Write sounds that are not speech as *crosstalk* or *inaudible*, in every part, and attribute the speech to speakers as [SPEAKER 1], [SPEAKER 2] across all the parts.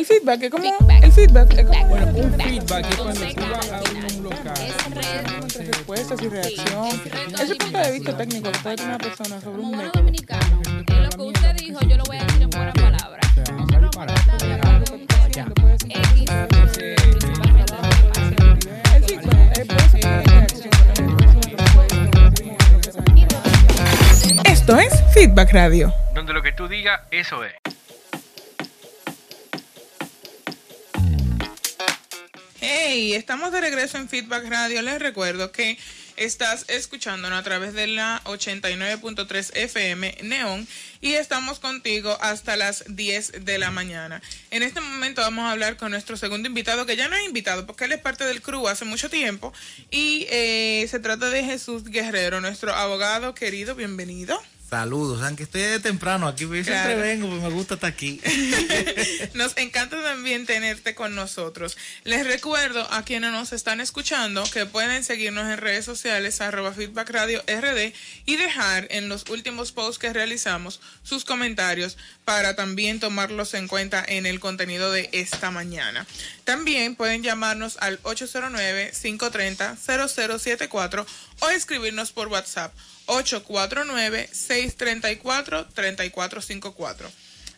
[SPEAKER 1] El feedback es como. El feedback es como.
[SPEAKER 2] Bueno, un feedback es cuando tú vas a un local.
[SPEAKER 1] entre respuestas y reacción. Ese punto de vista técnico que una persona sobre un método.
[SPEAKER 3] dominicanos, en lo que usted dijo, yo lo voy a decir en buenas palabras.
[SPEAKER 2] O sea, vamos a disparar. Ya.
[SPEAKER 1] El feedback eh, reacción. Esto es Feedback Radio.
[SPEAKER 4] Donde lo que tú digas, eso es.
[SPEAKER 1] Hey, estamos de regreso en Feedback Radio. Les recuerdo que estás escuchándonos a través de la 89.3 FM Neón y estamos contigo hasta las 10 de la mañana. En este momento vamos a hablar con nuestro segundo invitado, que ya no es invitado porque él es parte del crew hace mucho tiempo y eh, se trata de Jesús Guerrero, nuestro abogado querido. Bienvenido.
[SPEAKER 5] Saludos, aunque estoy de temprano aquí, yo siempre
[SPEAKER 1] Claro.
[SPEAKER 5] vengo, pues me gusta estar aquí. *laughs*
[SPEAKER 1] Nos encanta también tenerte con nosotros. Les recuerdo a quienes nos están escuchando que pueden seguirnos en redes sociales arroba feedback radio rd y dejar en los últimos posts que realizamos sus comentarios para también tomarlos en cuenta en el contenido de esta mañana. También pueden llamarnos al 809-530-0074 o escribirnos por WhatsApp 849-634-3454.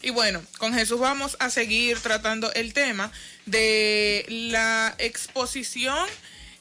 [SPEAKER 1] Y bueno, con Jesús vamos a seguir tratando el tema de la exposición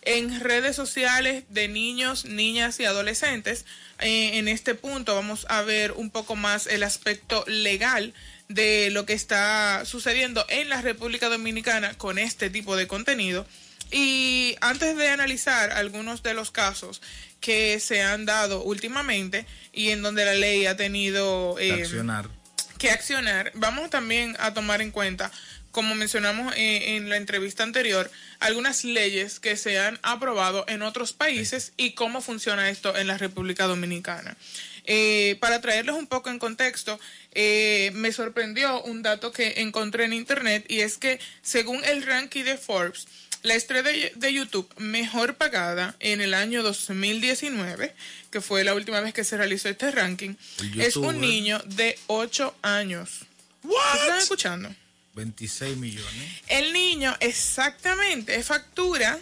[SPEAKER 1] en redes sociales de niños, niñas y adolescentes. Eh, en este punto vamos a ver un poco más el aspecto legal de lo que está sucediendo en la República Dominicana con este tipo de contenido. Y antes de analizar algunos de los casos que se han dado últimamente y en donde la ley ha tenido eh,
[SPEAKER 5] Accionar.
[SPEAKER 1] que accionar, vamos también a tomar en cuenta, como mencionamos eh, en la entrevista anterior, algunas leyes que se han aprobado en otros países y cómo funciona esto en la República Dominicana. Eh, para traerles un poco en contexto, eh, me sorprendió un dato que encontré en internet y es que según el ranking de Forbes, la estrella de, YouTube mejor pagada en el año 2019, que fue la última vez que se realizó este ranking, es un niño de 8 años. ¿Ustedes ¿Están escuchando?
[SPEAKER 5] 26 millones.
[SPEAKER 1] El niño exactamente factura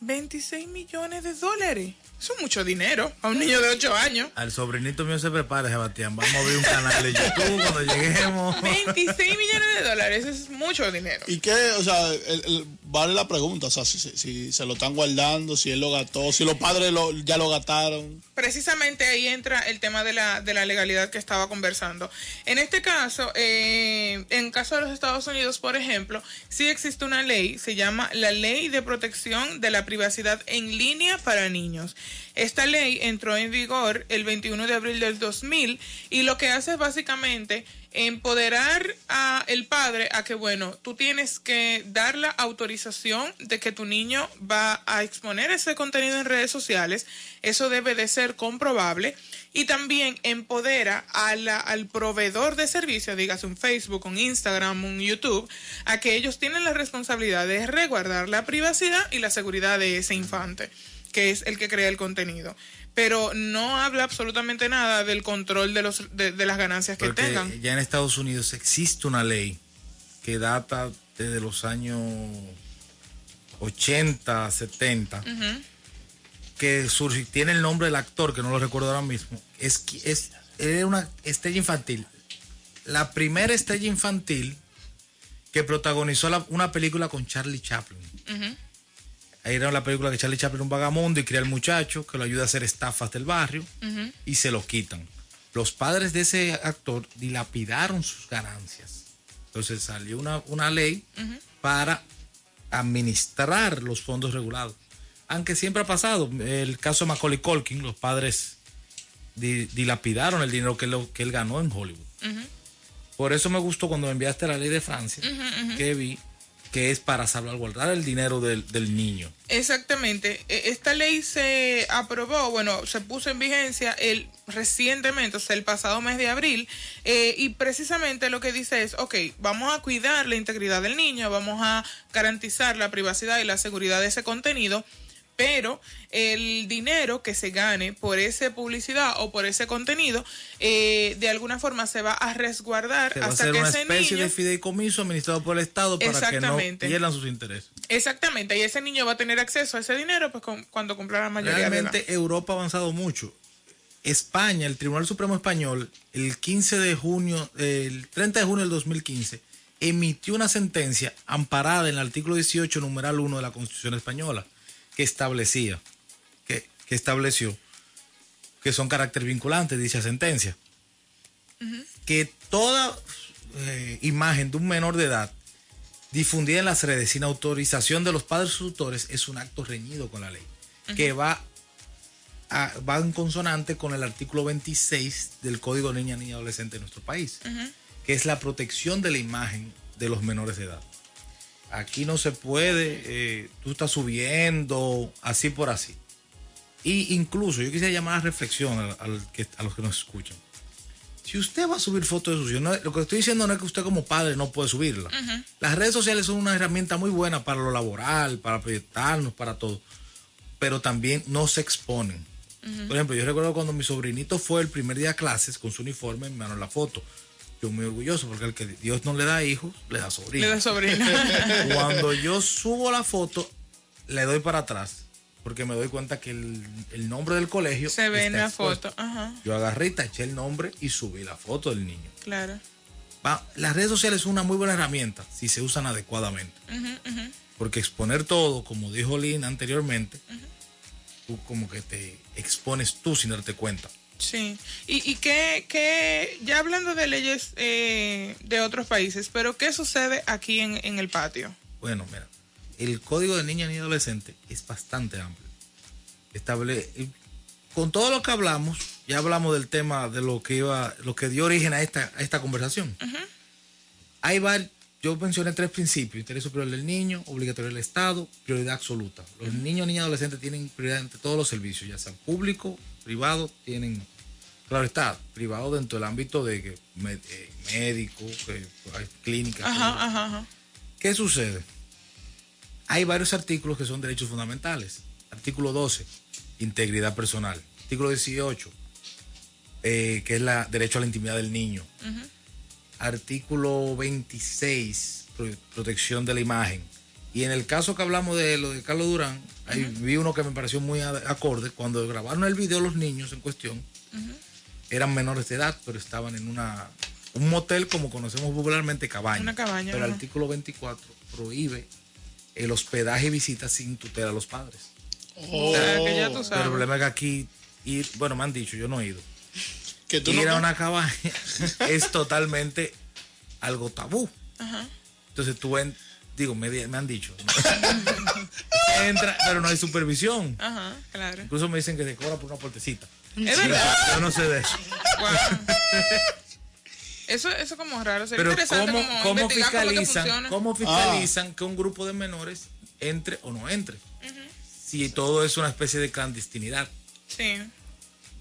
[SPEAKER 1] 26 millones de dólares. Eso es mucho dinero a un niño de 8 años.
[SPEAKER 5] Al sobrinito mío se prepara, Sebastián. Vamos a abrir un canal de YouTube cuando lleguemos. *laughs*
[SPEAKER 1] 26 millones de dólares, eso es mucho dinero.
[SPEAKER 6] ¿Y qué? O sea, el- el- vale la pregunta, o sea, si, si- si se lo están guardando, si él lo gastó, si los padres lo- ya lo gastaron.
[SPEAKER 1] precisamente ahí entra el tema de la, de la legalidad que estaba conversando. En este caso, eh, en caso de los Estados Unidos, por ejemplo, sí existe una ley, se llama la Ley de Protección de la Privacidad en Línea para Niños. Esta ley entró en vigor el 21 de abril del 2000 y lo que hace es básicamente empoderar a el padre a que bueno, tú tienes que dar la autorización de que tu niño va a exponer ese contenido en redes sociales, eso debe de ser comprobable. Y también empodera al proveedor de servicio, digas un Facebook, un Instagram, un YouTube, a que ellos tienen la responsabilidad de resguardar la privacidad y la seguridad de ese infante, que es el que crea el contenido. Pero no habla absolutamente nada del control de, los, de, de las ganancias que tengan.
[SPEAKER 5] ya en Estados Unidos existe una ley que data desde los años 80, 70, que surge, tiene el nombre del actor, que no lo recuerdo ahora mismo. Es, es, era una estrella infantil. La primera estrella infantil que protagonizó la- una película con Charlie Chaplin. Ahí era la película que Charlie Chaplin un vagamundo y cría al muchacho que lo ayuda a hacer estafas del barrio y se lo quitan. Los padres de ese actor dilapidaron sus ganancias. Entonces salió una, una ley para administrar los fondos regulados. Aunque siempre ha pasado. El caso de Macaulay Culkin, los padres di- dilapidaron el dinero que, lo- que él ganó en Hollywood. Por eso me gustó cuando me enviaste la ley de Francia, que vi que es para salvaguardar el dinero del, del niño.
[SPEAKER 1] Exactamente. E- Esta ley se aprobó, bueno, se puso en vigencia el recientemente, o sea, el pasado mes de abril, eh, y precisamente lo que dice es, ok, vamos a cuidar la integridad del niño, vamos a garantizar la privacidad y la seguridad de ese contenido, pero el dinero que se gane por esa publicidad o por ese contenido, eh, de alguna forma se va a resguardar
[SPEAKER 5] Se va a
[SPEAKER 1] hasta
[SPEAKER 5] hacer
[SPEAKER 1] que
[SPEAKER 5] una
[SPEAKER 1] ese
[SPEAKER 5] especie
[SPEAKER 1] niño...
[SPEAKER 5] de fideicomiso administrado por el Estado para que no pierdan sus intereses.
[SPEAKER 1] Exactamente, y ese niño va a tener acceso a ese dinero pues con- cuando cumpla la mayoría de.
[SPEAKER 5] Realmente Europa ha avanzado mucho. España, el Tribunal Supremo Español, el 15 de junio, el 30 de junio del 2015, emitió una sentencia amparada en el artículo 18, numeral 1 de la Constitución Española, que establecía, que, que estableció que son carácter vinculante dicha sentencia. Que toda eh, imagen de un menor de edad difundida en las redes sin autorización de los padres o tutores es un acto reñido con la ley, que va, a- va en consonante con el artículo 26 del Código Niña, Niña y Adolescente de nuestro país, que es la protección de la imagen de los menores de edad. Aquí no se puede, eh, tú estás subiendo así por así. Y incluso yo quisiera llamar a reflexión al- al que- a los que nos escuchan. Si usted va a subir fotos de sus hijos, no- lo que estoy diciendo no es que usted como padre no puede subirla. Las redes sociales son una herramienta muy buena para lo laboral, para proyectarnos, para todo. Pero también no se exponen. Por ejemplo, yo recuerdo cuando mi sobrinito fue el primer día a clases con su uniforme, me mandaron la foto. Yo muy orgulloso porque el que Dios no le da hijos, le da sobrino.
[SPEAKER 1] Le da sobrina. *laughs*
[SPEAKER 5] Cuando yo subo la foto, le doy para atrás. Porque me doy cuenta que el, el nombre del colegio
[SPEAKER 1] Se ve en la
[SPEAKER 5] expuesto.
[SPEAKER 1] foto. Ajá,
[SPEAKER 5] Yo agarré taché el nombre y subí la foto del niño.
[SPEAKER 1] claro.
[SPEAKER 5] Va, las redes sociales son una muy buena herramienta si se usan adecuadamente. Porque exponer todo, como dijo Lynn anteriormente, tú como que te expones tú sin darte cuenta.
[SPEAKER 1] Sí, y, y que, que, ya hablando de leyes eh, de otros países, pero ¿qué sucede aquí en, en el patio?
[SPEAKER 5] Bueno, mira, el código de niña y adolescente es bastante amplio. Estable, y con todo lo que hablamos, ya hablamos del tema de lo que iba, lo que dio origen a esta, a esta conversación. Hay varios, yo mencioné tres principios: interés superior del niño, obligatorio del Estado, prioridad absoluta. Los niños, niñas y adolescentes tienen prioridad ante todos los servicios, ya sean público, privado, tienen, claro está, privado dentro del ámbito de que eh, médico, que hay clínicas.
[SPEAKER 1] Ajá, ajá, ajá.
[SPEAKER 5] ¿Qué sucede? Hay varios artículos que son derechos fundamentales. Artículo 12, integridad personal. Artículo 18, eh, que es la derecho a la intimidad del niño. Artículo 26, pro- protección de la imagen. Y en el caso que hablamos de lo de Carlos Durán, ahí vi uno que me pareció muy acorde. Cuando grabaron el video los niños en cuestión, eran menores de edad, pero estaban en una un motel como conocemos popularmente cabaña.
[SPEAKER 1] Una cabaña,
[SPEAKER 5] Pero el artículo 24 prohíbe el hospedaje y visitas sin tutela a los padres.
[SPEAKER 1] O sea, que ya tú
[SPEAKER 5] Pero el problema es que aquí ir, bueno, me han dicho, yo no he ido.
[SPEAKER 6] Que tú
[SPEAKER 5] ir
[SPEAKER 6] no
[SPEAKER 5] a una cabaña *laughs* es totalmente algo tabú. Entonces tú en- digo, me, han dicho. ¿no? *laughs* Entra, pero no hay supervisión.
[SPEAKER 1] Ajá, claro.
[SPEAKER 5] Incluso me dicen que se cobra por una puertecita.
[SPEAKER 1] Es verdad.
[SPEAKER 5] Yo no sé de eso.
[SPEAKER 1] Eso, eso como raro. Sería
[SPEAKER 5] Pero
[SPEAKER 1] interesante
[SPEAKER 5] ¿cómo,
[SPEAKER 1] como
[SPEAKER 5] fiscalizan, cómo fiscalizan que un grupo de menores entre o no entre? Si todo es una especie de clandestinidad.
[SPEAKER 1] Sí.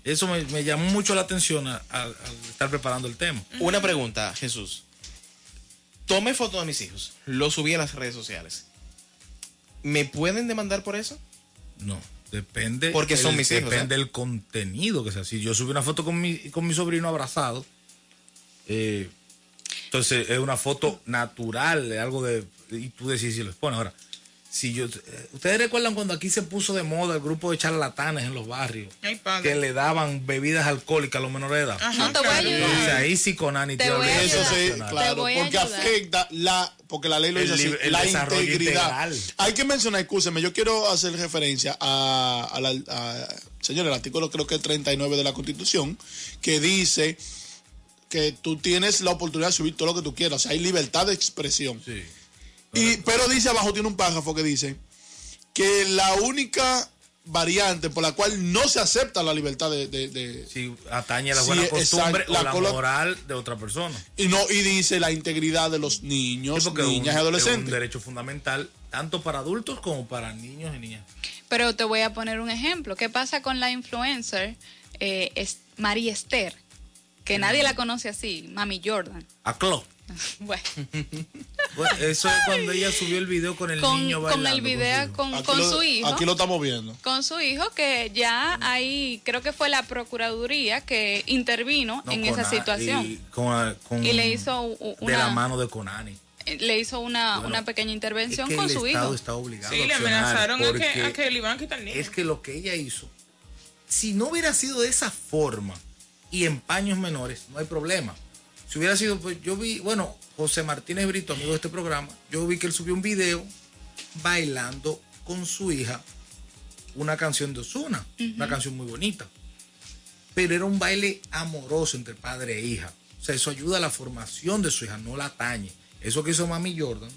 [SPEAKER 5] Eso me, me llamó mucho la atención al estar preparando el tema.
[SPEAKER 7] Una pregunta, Jesús. Tomé fotos de mis hijos, lo subí a las redes sociales. ¿Me pueden demandar por eso?
[SPEAKER 5] No, depende.
[SPEAKER 7] Porque son
[SPEAKER 5] el-
[SPEAKER 7] mis hijos,
[SPEAKER 5] Depende
[SPEAKER 7] ¿eh?
[SPEAKER 5] del contenido que sea. Si yo subí una foto con mi, con mi sobrino abrazado, eh, entonces es una foto natural, de algo de. Y tú decís si lo expones. Ahora, si yo. eh, ¿Ustedes recuerdan cuando aquí se puso de moda el grupo de charlatanes en los barrios?
[SPEAKER 1] Ay, padre.
[SPEAKER 5] Que le daban bebidas alcohólicas a los menores de edad.
[SPEAKER 1] Ajá,
[SPEAKER 3] No te voy a ayudar.
[SPEAKER 5] Entonces ahí sí Conani
[SPEAKER 3] Te
[SPEAKER 5] tiene
[SPEAKER 3] voy a
[SPEAKER 6] Eso sí.
[SPEAKER 3] Te
[SPEAKER 6] claro,
[SPEAKER 3] voy a
[SPEAKER 6] porque
[SPEAKER 3] ayudar.
[SPEAKER 6] afecta la, porque la ley lo
[SPEAKER 5] El
[SPEAKER 6] dice así,
[SPEAKER 5] el
[SPEAKER 6] la integridad.
[SPEAKER 5] integral.
[SPEAKER 6] Hay que mencionar, escúcheme, yo quiero hacer referencia a, a la, a- señor, el artículo creo que es 39 de la Constitución, que dice que tú tienes la oportunidad de subir todo lo que tú quieras, o sea, hay libertad de expresión.
[SPEAKER 5] Sí.
[SPEAKER 6] Y, pero dice abajo, tiene un párrafo que dice que la única variante por la cual no se acepta la libertad de- de- de,
[SPEAKER 5] Si atañe a la buena
[SPEAKER 6] exacto,
[SPEAKER 5] costumbre
[SPEAKER 6] la
[SPEAKER 5] o la moral de otra persona.
[SPEAKER 6] Y no, y dice la integridad de los niños,
[SPEAKER 5] Sí, un-
[SPEAKER 6] niñas y
[SPEAKER 5] Es un
[SPEAKER 6] adolescentes.
[SPEAKER 5] derecho fundamental tanto para adultos como para niños y niñas.
[SPEAKER 3] Pero te voy a poner un ejemplo. ¿Qué pasa con la influencer eh, es María Esther? Que nadie la conoce así, Mami Jordan.
[SPEAKER 5] A Clo. *laughs*
[SPEAKER 3] Bueno,
[SPEAKER 5] Bueno, eso es cuando ella subió el video con el
[SPEAKER 3] con,
[SPEAKER 5] niño
[SPEAKER 3] con
[SPEAKER 5] bailando.
[SPEAKER 3] el video con, con
[SPEAKER 6] lo-
[SPEAKER 3] su hijo.
[SPEAKER 6] Aquí lo estamos viendo.
[SPEAKER 3] con su hijo que ya ahí creo que fue la procuraduría que intervino
[SPEAKER 5] No,
[SPEAKER 3] en
[SPEAKER 5] con
[SPEAKER 3] esa
[SPEAKER 5] a-
[SPEAKER 3] situación
[SPEAKER 5] Y, con- con-
[SPEAKER 3] Y le hizo u-
[SPEAKER 5] De la
[SPEAKER 3] una-
[SPEAKER 5] mano de Conani.
[SPEAKER 3] le hizo una,
[SPEAKER 5] Bueno,
[SPEAKER 3] una pequeña
[SPEAKER 5] Es
[SPEAKER 3] intervención
[SPEAKER 5] que
[SPEAKER 3] con
[SPEAKER 5] el
[SPEAKER 3] su
[SPEAKER 5] Estado
[SPEAKER 3] hijo
[SPEAKER 5] está obligado
[SPEAKER 1] Sí,
[SPEAKER 5] a
[SPEAKER 1] le amenazaron a que, a que le iban a quitar el niño.
[SPEAKER 5] Es que lo que ella hizo, si no hubiera sido de esa forma y en paños menores, no hay problema. Si hubiera sido, pues yo vi, bueno, José Martínez Brito, amigo de este programa, yo vi que él subió un video bailando con su hija una canción de Osuna, una canción muy bonita. Pero era un baile amoroso entre padre e hija. O sea, eso ayuda a la formación de su hija, no la atañe. Eso que hizo Mami Jordan,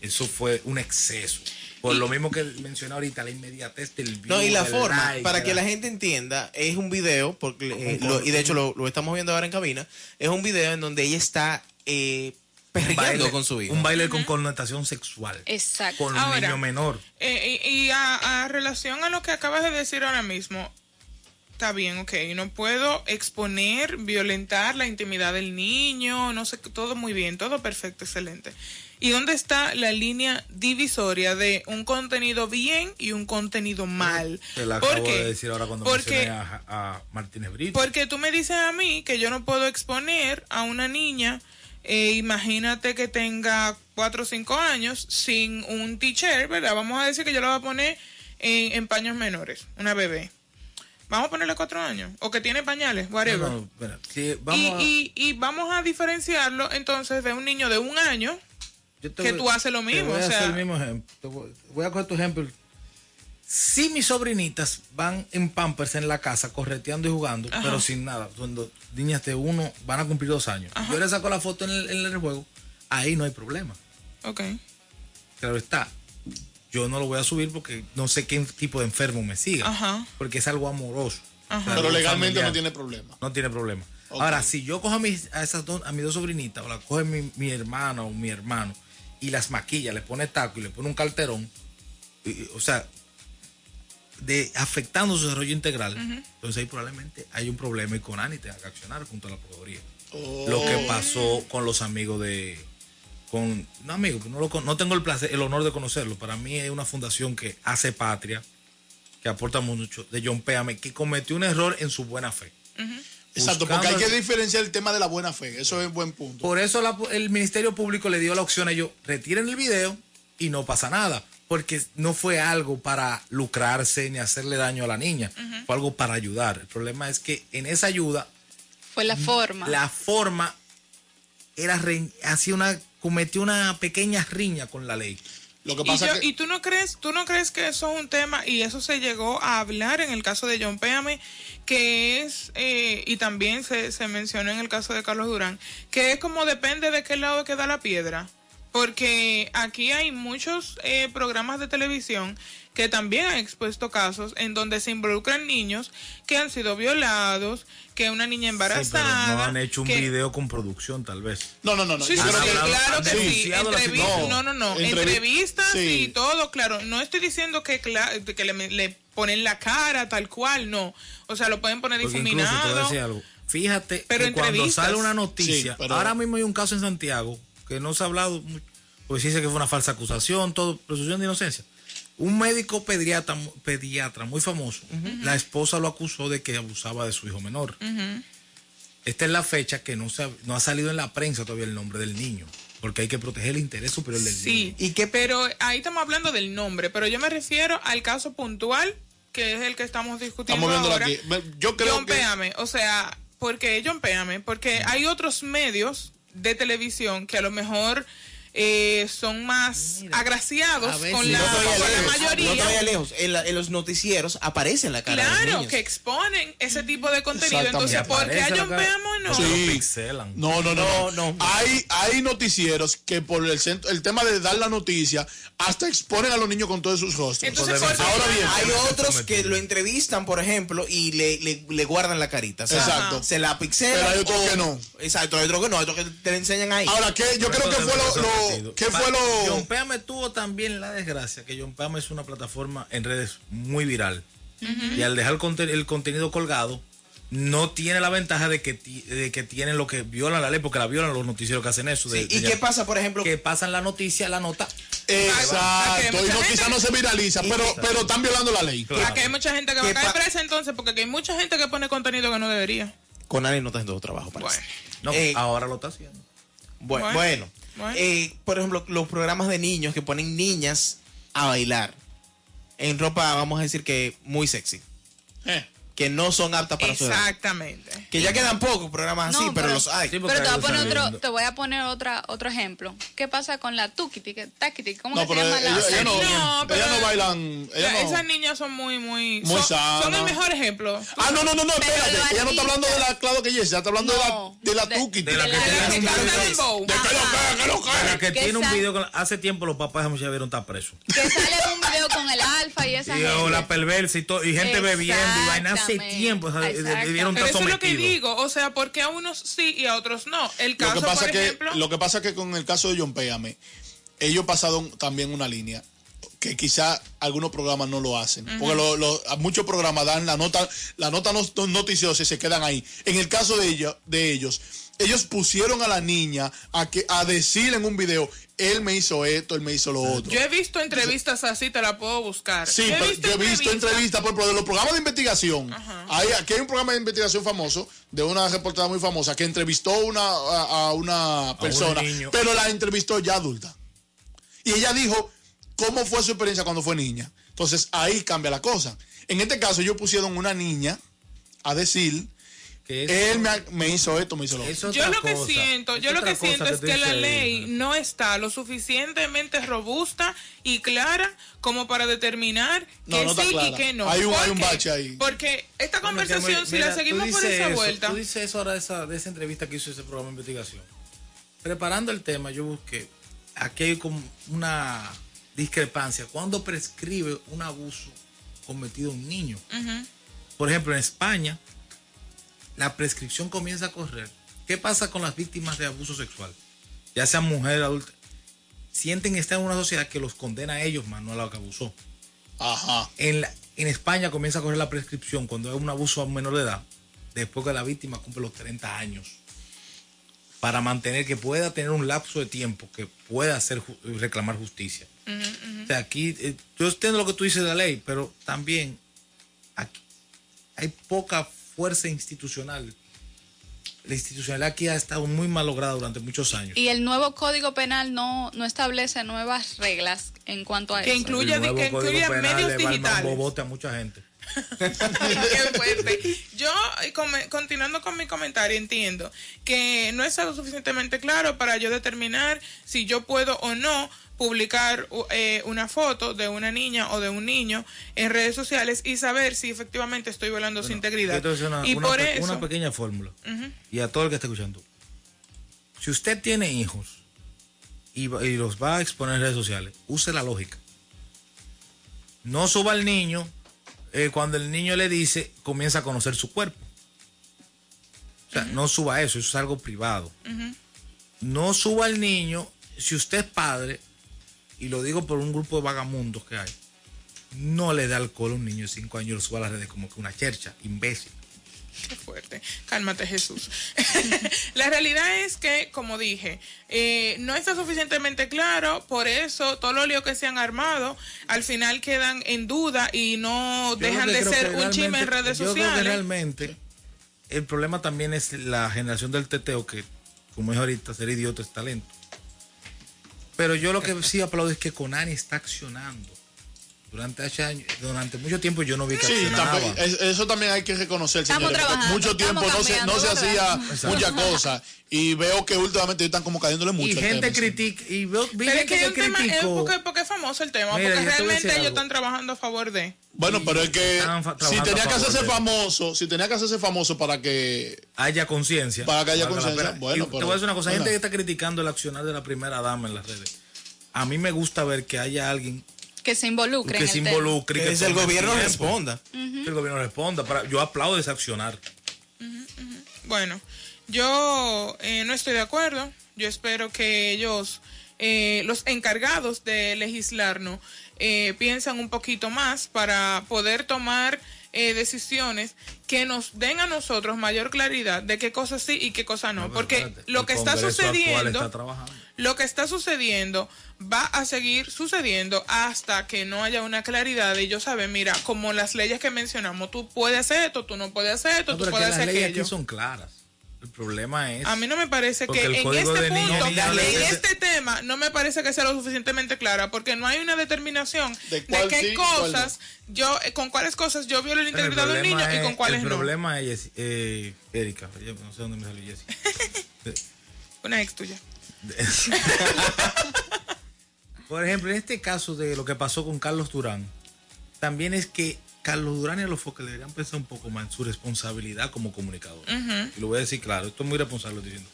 [SPEAKER 5] eso fue un exceso. Por lo mismo que mencioné ahorita, la inmediatez del video.
[SPEAKER 7] No, y la forma,
[SPEAKER 5] like,
[SPEAKER 7] para que la gente entienda, es un video, porque eh, lo- y de hecho lo, lo estamos viendo ahora en cabina, es un video en donde ella está eh, perreando con su hijo.
[SPEAKER 5] un baile con connotación sexual.
[SPEAKER 3] exacto
[SPEAKER 5] Con un niño menor.
[SPEAKER 1] Eh, y y a, a relación a lo que acabas de decir ahora mismo, está bien, ok, no puedo exponer, violentar la intimidad del niño, no sé, todo muy bien, todo perfecto, excelente. ¿Y dónde está la línea divisoria de un contenido bien y un contenido mal?
[SPEAKER 5] Te la
[SPEAKER 1] ¿Por
[SPEAKER 5] acabo
[SPEAKER 1] qué?
[SPEAKER 5] de decir ahora cuando
[SPEAKER 1] Porque-
[SPEAKER 5] a, a Martínez Brito.
[SPEAKER 1] Porque tú me dices a mí que yo no puedo exponer a una niña, eh, imagínate que tenga cuatro o cinco años, sin un teacher, ¿verdad? Vamos a decir que yo la voy a poner en, en paños menores, una bebé. Vamos a ponerle cuatro años. O que tiene pañales, whatever.
[SPEAKER 5] No, no,
[SPEAKER 1] y,
[SPEAKER 5] a-
[SPEAKER 1] y, y vamos a diferenciarlo entonces de un niño de un año
[SPEAKER 5] yo te
[SPEAKER 1] que
[SPEAKER 5] voy-
[SPEAKER 1] tú haces lo mismo,
[SPEAKER 5] voy a
[SPEAKER 1] o sea-
[SPEAKER 5] hacer el mismo ejemplo. Te voy, a coger tu ejemplo. Si mis sobrinitas van en pampers en la casa correteando y jugando,
[SPEAKER 1] Ajá.
[SPEAKER 5] pero sin nada, cuando niñas de uno van a cumplir dos años,
[SPEAKER 1] Ajá.
[SPEAKER 5] yo le saco la foto en el, en el juego, ahí no hay problema.
[SPEAKER 1] Ok.
[SPEAKER 5] Claro está. Yo no lo voy a subir porque no sé qué tipo de enfermo me siga.
[SPEAKER 1] Ajá.
[SPEAKER 5] Porque es algo amoroso.
[SPEAKER 1] Ajá.
[SPEAKER 5] O sea,
[SPEAKER 6] Pero legalmente
[SPEAKER 5] familiar.
[SPEAKER 6] no tiene problema.
[SPEAKER 5] No tiene problema. Ahora, si yo cojo a, mis, a esas dos, a mis dos sobrinitas, o la coge mi, mi hermana o mi hermano, y las maquilla, le pone taco y le pone un y- y, o sea, de afectando su desarrollo integral, entonces ahí probablemente hay un problema y Conani tenga que accionar junto a la Procuraduría. Lo que pasó con los amigos de. Con, no amigos, no, lo no tengo el placer, el honor de conocerlo. Para mí es una fundación que hace patria, que aporta mucho, de John Péame, que cometió un error en su buena fe.
[SPEAKER 6] Exacto, porque hay que diferenciar el tema de la buena fe. Eso es buen punto.
[SPEAKER 5] Por eso la- el Ministerio Público le dio la opción a ellos, retiren el video y no pasa nada. Porque no fue algo para lucrarse ni hacerle daño a la niña. Fue algo para ayudar. El problema es que en esa ayuda,
[SPEAKER 3] fue la forma
[SPEAKER 5] la forma era re- hacía una, cometió una pequeña riña con la ley.
[SPEAKER 6] Lo que
[SPEAKER 1] Y,
[SPEAKER 6] pasa
[SPEAKER 1] yo-
[SPEAKER 6] es que
[SPEAKER 1] y tú no crees, tú no crees que eso es un tema y eso se llegó a hablar en el caso de John Péame, que es eh, y también se, se mencionó en el caso de Carlos Durán, que es como depende de qué lado queda la piedra, porque aquí hay muchos eh, programas de televisión que también han expuesto casos en donde se involucran niños que han sido violados, que una niña
[SPEAKER 5] Sí, pero
[SPEAKER 1] embarazada,
[SPEAKER 5] no han hecho un
[SPEAKER 1] que-
[SPEAKER 5] video con producción, tal vez.
[SPEAKER 6] No, no, no. no.
[SPEAKER 1] Sí,
[SPEAKER 6] Yo
[SPEAKER 1] sí,
[SPEAKER 6] creo
[SPEAKER 1] sí,
[SPEAKER 6] que-
[SPEAKER 1] claro que sí. no, no, no.
[SPEAKER 6] Entrevi-
[SPEAKER 1] Entrevistas
[SPEAKER 6] sí.
[SPEAKER 1] y todo, claro. No estoy diciendo que, le, le ponen la cara tal cual, no. O sea, lo pueden poner
[SPEAKER 5] Porque incluso te voy a
[SPEAKER 1] difuminado.
[SPEAKER 5] decir algo. Fíjate
[SPEAKER 1] Pero
[SPEAKER 5] que cuando
[SPEAKER 1] entrevistas.
[SPEAKER 5] sale una noticia,
[SPEAKER 6] Sí, pero-
[SPEAKER 5] ahora mismo hay un caso en Santiago que no se ha hablado mucho, pues dice que fue una falsa acusación, todo, presunción de inocencia. Un médico pediatra, pediatra muy famoso, la esposa lo acusó de que abusaba de su hijo menor. Esta es la fecha que no, se ha, no ha salido en la prensa todavía el nombre del niño, porque hay que proteger el interés superior del
[SPEAKER 1] Sí,
[SPEAKER 5] niño.
[SPEAKER 1] y que, pero ahí estamos hablando del nombre, pero yo me refiero al caso puntual, que es el que estamos discutiendo
[SPEAKER 6] Estamos viéndolo
[SPEAKER 1] ahora.
[SPEAKER 6] aquí. Yo creo
[SPEAKER 1] John
[SPEAKER 6] que.
[SPEAKER 1] Péame, o sea, porque John Péame, porque hay otros medios de televisión que a lo mejor eh, son más agraciados
[SPEAKER 5] veces-
[SPEAKER 1] con la,
[SPEAKER 7] No
[SPEAKER 1] mayoría.
[SPEAKER 7] No te vayas lejos. En, la- en los noticieros aparece la cara de los
[SPEAKER 1] Claro,
[SPEAKER 7] niños.
[SPEAKER 1] que exponen ese tipo de contenido. Entonces, ¿por qué
[SPEAKER 5] cara-
[SPEAKER 1] Péame no?
[SPEAKER 5] Porque
[SPEAKER 6] Sí. No, no, no,
[SPEAKER 7] No, no.
[SPEAKER 6] Hay, hay noticieros que por el, centro- el tema de dar la noticia hasta exponen a los niños con todos sus rostros.
[SPEAKER 1] Entonces,
[SPEAKER 5] Pues
[SPEAKER 1] ¿por qué
[SPEAKER 6] ahora bien,
[SPEAKER 7] Hay otros que lo entrevistan, por ejemplo, y le, le, le guardan la carita. O sea,
[SPEAKER 6] Exacto.
[SPEAKER 7] Se la pixelan.
[SPEAKER 6] Pero hay otros que no.
[SPEAKER 7] Exacto, hay otros que no. Hay otros que te la enseñan ahí.
[SPEAKER 6] Ahora, ¿qué? yo creo que fue lo. Lo- ¿Qué fue lo.?
[SPEAKER 5] John Péame tuvo también la desgracia que John Péame es una plataforma en redes muy viral. Y al dejar el, conte- el contenido colgado, no tiene la ventaja de que, de que tienen lo que violan la ley, porque la violan los noticieros que hacen eso. de-
[SPEAKER 7] Sí,
[SPEAKER 5] de
[SPEAKER 7] ¿Y
[SPEAKER 5] ya-
[SPEAKER 7] qué pasa, por ejemplo?
[SPEAKER 5] Que pasan la noticia, la nota.
[SPEAKER 6] Exacto. Y no, quizás no se viraliza, pero, pero están violando la ley.
[SPEAKER 5] Claro.
[SPEAKER 1] Aquí hay mucha gente que va
[SPEAKER 7] ¿Qué
[SPEAKER 1] a caer presa entonces, porque aquí hay mucha gente que pone contenido que no debería.
[SPEAKER 7] Conani no está haciendo su trabajo, parece.
[SPEAKER 1] Bueno.
[SPEAKER 5] No,
[SPEAKER 7] Eh,
[SPEAKER 5] ahora lo está haciendo.
[SPEAKER 7] Bu-
[SPEAKER 1] Bueno,
[SPEAKER 7] bueno,
[SPEAKER 1] bueno.
[SPEAKER 7] eh, por ejemplo, los programas de niños que ponen niñas a bailar en ropa, vamos a decir que muy sexy,
[SPEAKER 6] Eh.
[SPEAKER 7] Que no son aptas para su edad.
[SPEAKER 1] Exactamente.
[SPEAKER 7] Que ya quedan pocos programas así,
[SPEAKER 3] No,
[SPEAKER 7] pero,
[SPEAKER 3] pero-
[SPEAKER 7] los hay.
[SPEAKER 5] Sí,
[SPEAKER 3] Pero te voy, a poner otro, te voy a poner otra, otro ejemplo. ¿Qué pasa con la tukiti? Takiti, ¿Cómo
[SPEAKER 6] No,
[SPEAKER 3] que se llama la
[SPEAKER 6] ellos, ellos no,
[SPEAKER 1] No, pero-
[SPEAKER 6] ellas no bailan. ellas
[SPEAKER 1] Ya,
[SPEAKER 6] no-
[SPEAKER 1] Esas niñas son muy, muy.
[SPEAKER 6] Muy
[SPEAKER 1] son,
[SPEAKER 6] sanas.
[SPEAKER 1] son el mejor ejemplo.
[SPEAKER 6] Ah, no, no, no, no, espérate. Ella no está hablando de la, claro que ella está hablando
[SPEAKER 3] No,
[SPEAKER 6] de la, de la
[SPEAKER 3] de-
[SPEAKER 6] Tuki.
[SPEAKER 5] de la que tiene un video-.
[SPEAKER 6] De que.
[SPEAKER 5] La tiene un video hace tiempo los papás de vieron está preso.
[SPEAKER 3] Que sale un video con el alfa y esa *laughs*
[SPEAKER 5] Y,
[SPEAKER 3] gente.
[SPEAKER 5] o la perversa y, todo, y gente bebiendo y vaina hace tiempo. debieron
[SPEAKER 1] eso es lo que digo. O sea, porque a unos sí y a otros no. El
[SPEAKER 6] Lo
[SPEAKER 1] caso,
[SPEAKER 6] que pasa
[SPEAKER 1] por
[SPEAKER 6] que
[SPEAKER 1] ejemplo.
[SPEAKER 6] lo que pasa que con el caso de John Péame, ellos pasaron también una línea que quizá algunos programas no lo hacen, porque lo- lo- muchos programas dan la nota la nota no- no- noticiosa y se quedan ahí. En el caso de ellos, de ellos, ellos pusieron a la niña a que a decir en un video, él me hizo esto, él me hizo lo otro.
[SPEAKER 1] Yo he visto entrevistas así, te la puedo buscar.
[SPEAKER 6] Sí, pero yo he visto entrevistas, por ejemplo, de los programas de investigación. Hay, aquí hay un programa de investigación famoso, de una reportera muy famosa, que entrevistó una, a, a una persona, pero la entrevistó ya adulta. Y ella dijo cómo fue su experiencia cuando fue niña. Entonces ahí cambia la cosa. En este caso, ellos pusieron una niña a decir, él me, hizo esto, me hizo lo otro.
[SPEAKER 1] Yo lo que
[SPEAKER 5] cosa.
[SPEAKER 1] siento,
[SPEAKER 5] Es
[SPEAKER 1] yo lo que siento es que la ley no está lo suficientemente robusta y clara como para determinar
[SPEAKER 6] No,
[SPEAKER 1] que
[SPEAKER 6] no
[SPEAKER 1] sí y que no.
[SPEAKER 6] Hay un-
[SPEAKER 1] ¿Por
[SPEAKER 6] hay un bache ahí.
[SPEAKER 1] Porque esta
[SPEAKER 5] Bueno,
[SPEAKER 1] conversación,
[SPEAKER 5] me-
[SPEAKER 1] si
[SPEAKER 5] mira,
[SPEAKER 1] la seguimos por esa
[SPEAKER 5] eso,
[SPEAKER 1] vuelta,
[SPEAKER 5] Tú dices eso ahora de esa, de esa entrevista que hizo ese programa de investigación. Preparando el tema, yo busqué. Aquí hay como una discrepancia. ¿Cuándo prescribe un abuso cometido a un niño? Por ejemplo, en España, la prescripción comienza a correr. ¿Qué pasa con las víctimas de abuso sexual? Ya sean mujeres, adultas. Sienten estar en una sociedad que los condena a ellos, más no a la que abusó.
[SPEAKER 6] Ajá.
[SPEAKER 5] En, la- en España comienza a correr la prescripción cuando es un abuso a un menor de edad, después que la víctima cumple los 30 años, para mantener que pueda tener un lapso de tiempo que pueda hacer reclamar justicia. O sea, aquí, eh, yo entiendo lo que tú dices de la ley, pero también aquí hay poca fuerza institucional. La institucionalidad aquí ha estado muy mal lograda durante muchos años.
[SPEAKER 3] Y el nuevo código penal no, no establece nuevas reglas en cuanto a
[SPEAKER 1] Que
[SPEAKER 3] eso.
[SPEAKER 1] incluye-
[SPEAKER 5] El nuevo
[SPEAKER 1] que
[SPEAKER 5] Código
[SPEAKER 1] incluye
[SPEAKER 5] Penal
[SPEAKER 1] medios digitales.
[SPEAKER 5] bobote a mucha gente. *laughs*
[SPEAKER 1] Qué fuerte. Yo, eh, continuando con mi comentario, entiendo que no es algo suficientemente claro para yo determinar si yo puedo o no publicar eh, una foto de una niña o de un niño en redes sociales y saber si efectivamente estoy violando su integridad.
[SPEAKER 5] Una,
[SPEAKER 1] y
[SPEAKER 5] una
[SPEAKER 1] por
[SPEAKER 5] pe-
[SPEAKER 1] eso,
[SPEAKER 5] una pequeña fórmula. Y a todo el que está escuchando. Si usted tiene hijos y los va a exponer en redes sociales, use la lógica. No suba al niño eh, cuando el niño le dice, comienza a conocer su cuerpo. O sea, no suba eso, eso es algo privado. No suba al niño, si usted es padre, y lo digo por un grupo de vagamundos que hay, no le da alcohol a un niño de 5 años y lo suba a las redes como que una chercha, imbécil.
[SPEAKER 1] Qué fuerte. Cálmate, Jesús. *laughs* la realidad es que, como dije, eh, no está suficientemente claro, por eso todos los líos que se han armado al final quedan en duda y no
[SPEAKER 5] Yo
[SPEAKER 1] dejan de ser un chisme en redes
[SPEAKER 5] yo creo que
[SPEAKER 1] sociales.
[SPEAKER 5] realmente el problema también es la generación del teteo, que como es ahorita, ser idiota es talento. Pero yo lo que sí aplaudo es que Conani está accionando. Durante, hace años- durante mucho tiempo yo no vi que
[SPEAKER 6] Sí, también- es- eso también hay que reconocer, señores, mucho tiempo no se, no se hacía
[SPEAKER 5] ¿verdad?
[SPEAKER 6] muchas cosas y veo que últimamente están como cayéndole mucho.
[SPEAKER 5] y gente
[SPEAKER 6] tema, sí.
[SPEAKER 5] critica, y veo, vi
[SPEAKER 1] Pero es que
[SPEAKER 5] que,
[SPEAKER 1] tema, es porque, porque es famoso el tema,
[SPEAKER 5] Mira,
[SPEAKER 1] porque realmente ellos están trabajando a favor de.
[SPEAKER 6] Bueno, pero es que si tenía que hacerse
[SPEAKER 5] de-
[SPEAKER 6] famoso, si tenía que hacerse famoso para que
[SPEAKER 5] haya conciencia.
[SPEAKER 6] Para que haya conciencia, bueno,
[SPEAKER 5] Y te
[SPEAKER 6] pero-
[SPEAKER 5] voy a decir una cosa, hay
[SPEAKER 6] bueno.
[SPEAKER 5] gente que está criticando el accionar de la primera dama en las redes. A mí me gusta ver que haya alguien
[SPEAKER 3] Que se involucre
[SPEAKER 5] que
[SPEAKER 3] en
[SPEAKER 5] se
[SPEAKER 3] el tema.
[SPEAKER 5] involucre.
[SPEAKER 7] Que el gobierno
[SPEAKER 5] tiempo.
[SPEAKER 7] responda.
[SPEAKER 5] Que el gobierno responda. Para, yo aplaudo ese accionar.
[SPEAKER 1] Bueno, yo eh, no estoy de acuerdo. Yo espero que ellos, eh, los encargados de legislarnos, eh, piensan un poquito más para poder tomar eh, decisiones que nos den a nosotros mayor claridad de qué cosas sí y qué cosas no.
[SPEAKER 5] No,
[SPEAKER 1] porque
[SPEAKER 5] espérate,
[SPEAKER 1] lo que está sucediendo,
[SPEAKER 5] está trabajando.
[SPEAKER 1] Lo que está sucediendo va a seguir sucediendo hasta que no haya una claridad de ellos saben, mira, como las leyes que mencionamos, tú puedes hacer esto, tú no puedes hacer esto,
[SPEAKER 5] No,
[SPEAKER 1] tú
[SPEAKER 5] es
[SPEAKER 1] puedes
[SPEAKER 5] las
[SPEAKER 1] hacer
[SPEAKER 5] leyes
[SPEAKER 1] aquello.
[SPEAKER 5] aquí son claras. El problema es.
[SPEAKER 1] A mí no me parece que
[SPEAKER 5] el
[SPEAKER 1] en este punto,
[SPEAKER 5] y
[SPEAKER 1] en este tema, no me parece que sea lo suficientemente clara, porque no hay una determinación
[SPEAKER 6] ¿De
[SPEAKER 1] qué
[SPEAKER 6] sí y cuál
[SPEAKER 1] cosas yo, eh, con cuáles cosas yo violo la
[SPEAKER 5] el
[SPEAKER 1] integridad de un niño y
[SPEAKER 5] es-
[SPEAKER 1] con cuáles
[SPEAKER 5] El
[SPEAKER 1] no.
[SPEAKER 5] problema es, Jessy- eh, Erika, yo no sé dónde me salió Jessy. *laughs*
[SPEAKER 1] Una ex tuya. *laughs*
[SPEAKER 5] Por ejemplo, en este caso de lo que pasó con Carlos Durán, también es que Carlos Durán y a los Fokker deberían pensar un poco más en su responsabilidad como comunicador. Y lo voy a decir claro, esto es muy responsable diciendo.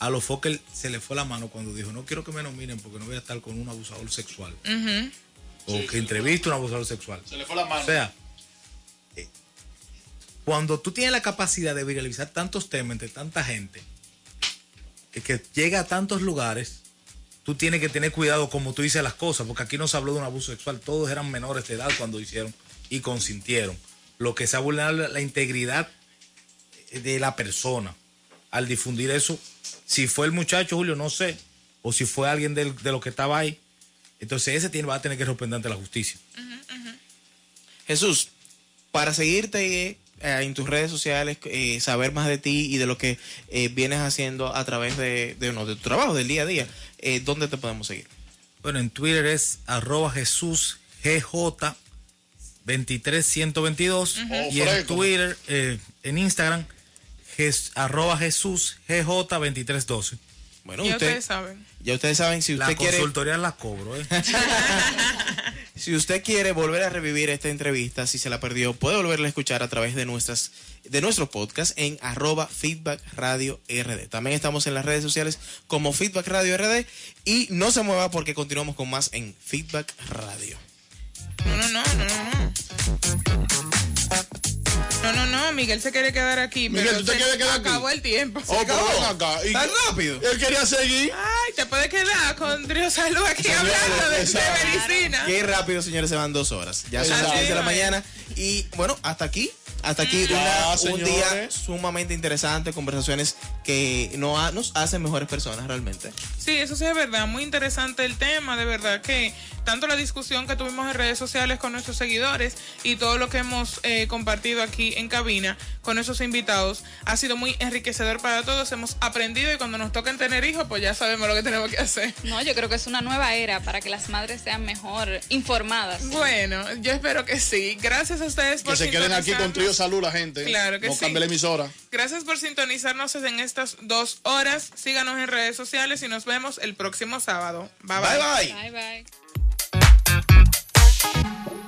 [SPEAKER 5] A los Fokker se le fue la mano cuando dijo, no quiero que me nominen porque no voy a estar con un abusador sexual. O que entreviste a un abusador sexual.
[SPEAKER 6] Se le fue la mano.
[SPEAKER 5] O sea, eh, cuando tú tienes la capacidad de viralizar tantos temas entre tanta gente, que, que llega a tantos lugares, tú tienes que tener cuidado como tú dices las cosas, porque aquí no se habló de un abuso sexual, todos eran menores de edad cuando hicieron y consintieron. Lo que se ha vulnerado la, la integridad de la persona al difundir eso, si fue el muchacho Julio, no sé, o si fue alguien del- de los que estaba ahí, entonces ese tiene, va a tener que responder ante la justicia.
[SPEAKER 7] Jesús, para seguirte eh, en tus redes sociales, eh, saber más de ti y de lo que eh, vienes haciendo a través de, de, no, de tu trabajo, del día a día, eh, ¿dónde te podemos seguir?
[SPEAKER 5] Bueno, en Twitter es arroba Jesús GJ 23122 y en
[SPEAKER 6] fresco.
[SPEAKER 5] Twitter, eh, en Instagram, jes- arroba Jesús GJ 2312.
[SPEAKER 7] Bueno,
[SPEAKER 1] ya
[SPEAKER 7] usted,
[SPEAKER 1] ustedes saben.
[SPEAKER 7] ya ustedes saben, si
[SPEAKER 5] La
[SPEAKER 7] usted quiere...
[SPEAKER 5] consultoría la cobro, ¿eh? *laughs* *laughs*
[SPEAKER 7] Si usted quiere volver a revivir esta entrevista, si se la perdió, puede volverla a escuchar a través de nuestras de nuestro podcast en arroba feedback radio rd. También estamos en las redes sociales como feedback radio rd y no se mueva porque continuamos con más en feedback radio.
[SPEAKER 1] No, no, no, no, no, no. No, no, Miguel se quiere quedar aquí.
[SPEAKER 6] Miguel,
[SPEAKER 1] pero
[SPEAKER 6] ¿tú te
[SPEAKER 1] se
[SPEAKER 6] quieres quedar aquí?
[SPEAKER 1] acabó el tiempo.
[SPEAKER 6] Oh, pero
[SPEAKER 7] acabó.
[SPEAKER 6] ven acá. ¿Y
[SPEAKER 7] ¿Tan
[SPEAKER 6] qué-
[SPEAKER 7] rápido?
[SPEAKER 6] Él quería seguir.
[SPEAKER 1] Ay, te puedes quedar con Trio Salud aquí
[SPEAKER 6] Señores,
[SPEAKER 1] hablando de, medicina.
[SPEAKER 7] Qué rápido, señores, se van dos horas. Ya son las
[SPEAKER 6] Exacto.
[SPEAKER 7] 10 de la mañana. Y bueno, hasta aquí. Hasta aquí
[SPEAKER 6] Ya,
[SPEAKER 7] una- un día sumamente interesante, conversaciones que no ha- nos hacen mejores personas realmente.
[SPEAKER 1] Sí, eso sí es verdad, muy interesante el tema, de verdad que tanto la discusión que tuvimos en redes sociales con nuestros seguidores y todo lo que hemos eh, compartido aquí en cabina con nuestros invitados ha sido muy enriquecedor para todos, hemos aprendido y cuando nos toquen tener hijos pues ya sabemos lo que tenemos que hacer.
[SPEAKER 3] No, yo creo que es una nueva era para que las madres sean mejor informadas.
[SPEAKER 1] Bueno, yo espero que sí. Gracias a ustedes por
[SPEAKER 6] Que se queden aquí con salud la gente. ¿eh?
[SPEAKER 1] Claro que
[SPEAKER 6] no
[SPEAKER 1] sí.
[SPEAKER 6] cambie la emisora.
[SPEAKER 1] Gracias por sintonizarnos en estas dos horas. Síganos en redes sociales y nos vemos el próximo sábado. Bye bye.
[SPEAKER 7] Bye bye.
[SPEAKER 3] bye, bye.